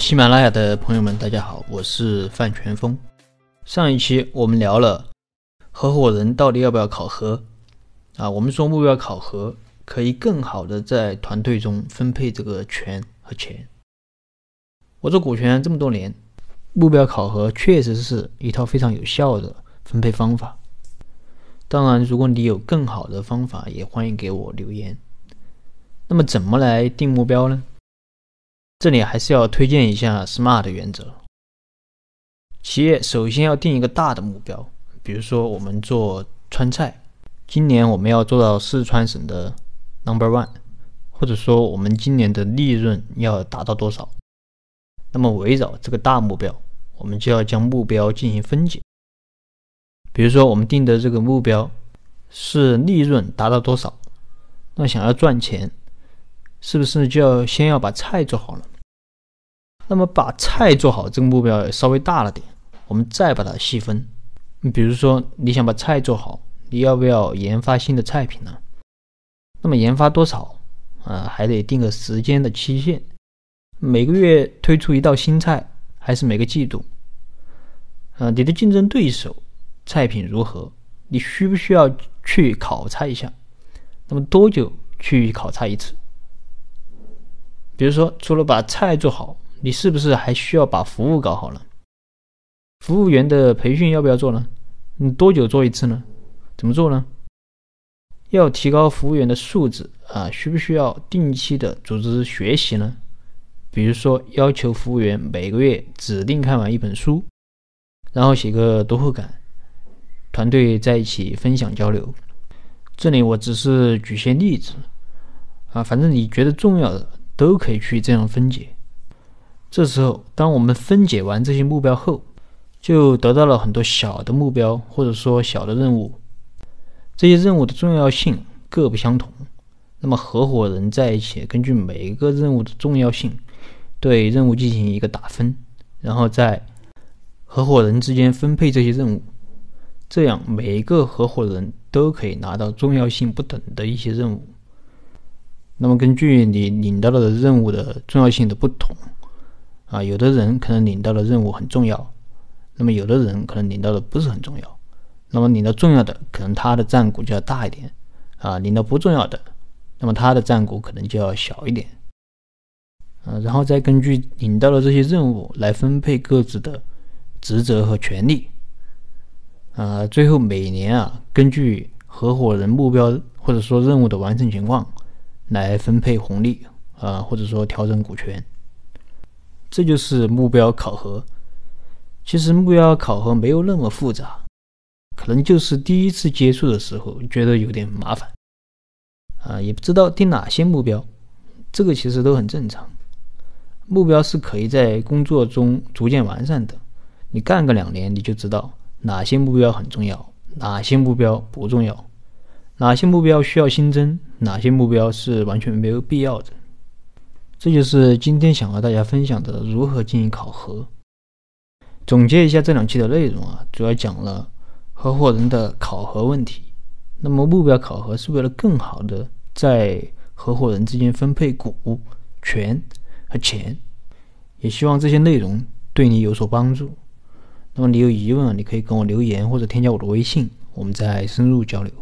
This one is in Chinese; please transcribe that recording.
喜马拉雅的朋友们，大家好，我是范全峰。上一期我们聊了合伙人到底要不要考核啊？我们说目标考核可以更好的在团队中分配这个权和钱。我做股权这么多年，目标考核确实是一套非常有效的分配方法。当然，如果你有更好的方法，也欢迎给我留言。那么，怎么来定目标呢？这里还是要推荐一下 SMART 原则。企业首先要定一个大的目标，比如说我们做川菜，今年我们要做到四川省的 Number One，或者说我们今年的利润要达到多少。那么围绕这个大目标，我们就要将目标进行分解。比如说我们定的这个目标是利润达到多少，那想要赚钱，是不是就要先要把菜做好了？那么把菜做好这个目标稍微大了点，我们再把它细分。比如说，你想把菜做好，你要不要研发新的菜品呢？那么研发多少啊？还得定个时间的期限，每个月推出一道新菜，还是每个季度？啊，你的竞争对手菜品如何？你需不需要去考察一下？那么多久去考察一次？比如说，除了把菜做好。你是不是还需要把服务搞好了？服务员的培训要不要做呢？你多久做一次呢？怎么做呢？要提高服务员的素质啊，需不需要定期的组织学习呢？比如说，要求服务员每个月指定看完一本书，然后写个读后感，团队在一起分享交流。这里我只是举些例子啊，反正你觉得重要的都可以去这样分解。这时候，当我们分解完这些目标后，就得到了很多小的目标，或者说小的任务。这些任务的重要性各不相同。那么，合伙人在一起，根据每一个任务的重要性，对任务进行一个打分，然后在合伙人之间分配这些任务。这样，每一个合伙人都可以拿到重要性不等的一些任务。那么，根据你领到的任务的重要性的不同。啊，有的人可能领到的任务很重要，那么有的人可能领到的不是很重要，那么领到重要的，可能他的占股就要大一点，啊，领到不重要的，那么他的占股可能就要小一点，啊，然后再根据领到的这些任务来分配各自的职责和权利，啊，最后每年啊，根据合伙人目标或者说任务的完成情况来分配红利，啊，或者说调整股权。这就是目标考核。其实目标考核没有那么复杂，可能就是第一次接触的时候觉得有点麻烦，啊，也不知道定哪些目标，这个其实都很正常。目标是可以在工作中逐渐完善的，你干个两年，你就知道哪些目标很重要，哪些目标不重要，哪些目标需要新增，哪些目标是完全没有必要的。这就是今天想和大家分享的如何进行考核。总结一下这两期的内容啊，主要讲了合伙人的考核问题。那么目标考核是为了更好的在合伙人之间分配股权和钱。也希望这些内容对你有所帮助。那么你有疑问，你可以跟我留言或者添加我的微信，我们再深入交流。